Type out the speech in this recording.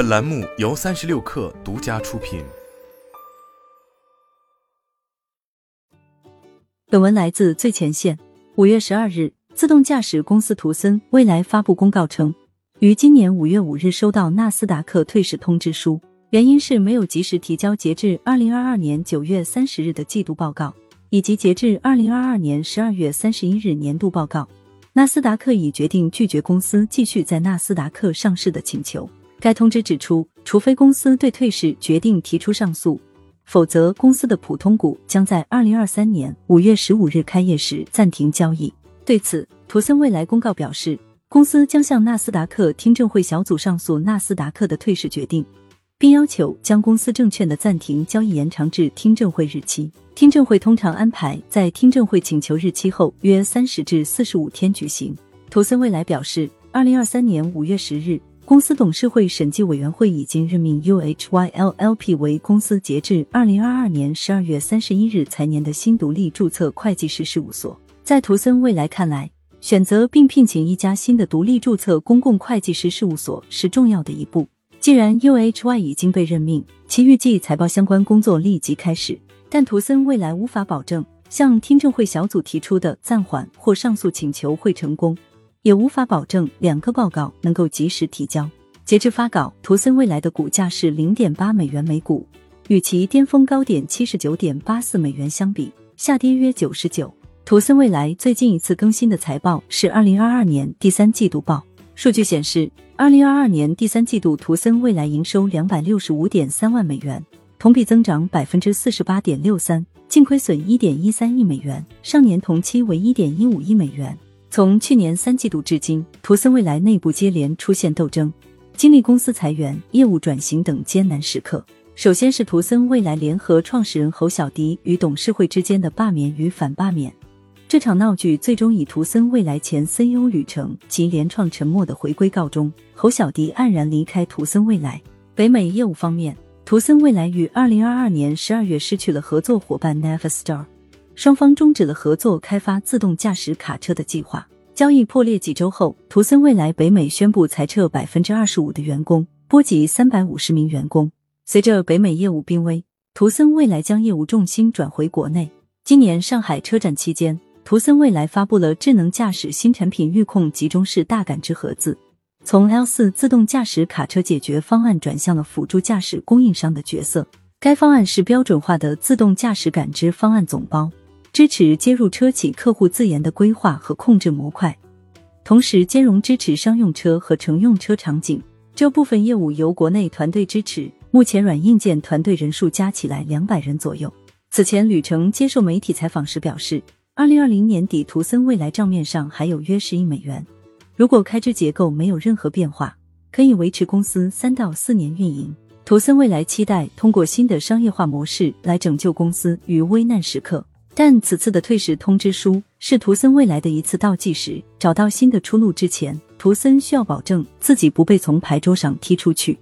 本栏目由三十六氪独家出品。本文来自最前线。五月十二日，自动驾驶公司图森未来发布公告称，于今年五月五日收到纳斯达克退市通知书，原因是没有及时提交截至二零二二年九月三十日的季度报告，以及截至二零二二年十二月三十一日年度报告。纳斯达克已决定拒绝公司继续在纳斯达克上市的请求。该通知指出，除非公司对退市决定提出上诉，否则公司的普通股将在二零二三年五月十五日开业时暂停交易。对此，图森未来公告表示，公司将向纳斯达克听证会小组上诉纳斯达克的退市决定。并要求将公司证券的暂停交易延长至听证会日期。听证会通常安排在听证会请求日期后约三十至四十五天举行。图森未来表示，二零二三年五月十日，公司董事会审计委员会已经任命 UHYLLP 为公司截至二零二二年十二月三十一日财年的新独立注册会计师事务所。在图森未来看来，选择并聘请一家新的独立注册公共会计师事务所是重要的一步。既然 UHY 已经被任命，其预计财报相关工作立即开始。但图森未来无法保证向听证会小组提出的暂缓或上诉请求会成功，也无法保证两个报告能够及时提交。截至发稿，图森未来的股价是零点八美元每股，与其巅峰高点七十九点八四美元相比，下跌约九十九。图森未来最近一次更新的财报是二零二二年第三季度报。数据显示，二零二二年第三季度，图森未来营收两百六十五点三万美元，同比增长百分之四十八点六三，净亏损一点一三亿美元，上年同期为一点一五亿美元。从去年三季度至今，图森未来内部接连出现斗争，经历公司裁员、业务转型等艰难时刻。首先是图森未来联合创始人侯小迪与董事会之间的罢免与反罢免。这场闹剧最终以图森未来前 CEO 吕程及联创沉默的回归告终，侯小迪黯然离开图森未来。北美业务方面，图森未来于二零二二年十二月失去了合作伙伴 Navistar，双方终止了合作开发自动驾驶卡车的计划。交易破裂几周后，图森未来北美宣布裁撤百分之二十五的员工，波及三百五十名员工。随着北美业务濒危，图森未来将业务重心转回国内。今年上海车展期间。图森未来发布了智能驾驶新产品预控集中式大感知盒子，从 L 四自动驾驶卡车解决方案转向了辅助驾驶供应商的角色。该方案是标准化的自动驾驶感知方案总包，支持接入车企客户自研的规划和控制模块，同时兼容支持商用车和乘用车场景。这部分业务由国内团队支持，目前软硬件团队人数加起来两百人左右。此前，吕程接受媒体采访时表示。二零二零年底，图森未来账面上还有约十亿美元。如果开支结构没有任何变化，可以维持公司三到四年运营。图森未来期待通过新的商业化模式来拯救公司于危难时刻。但此次的退市通知书是图森未来的一次倒计时，找到新的出路之前，图森需要保证自己不被从牌桌上踢出去。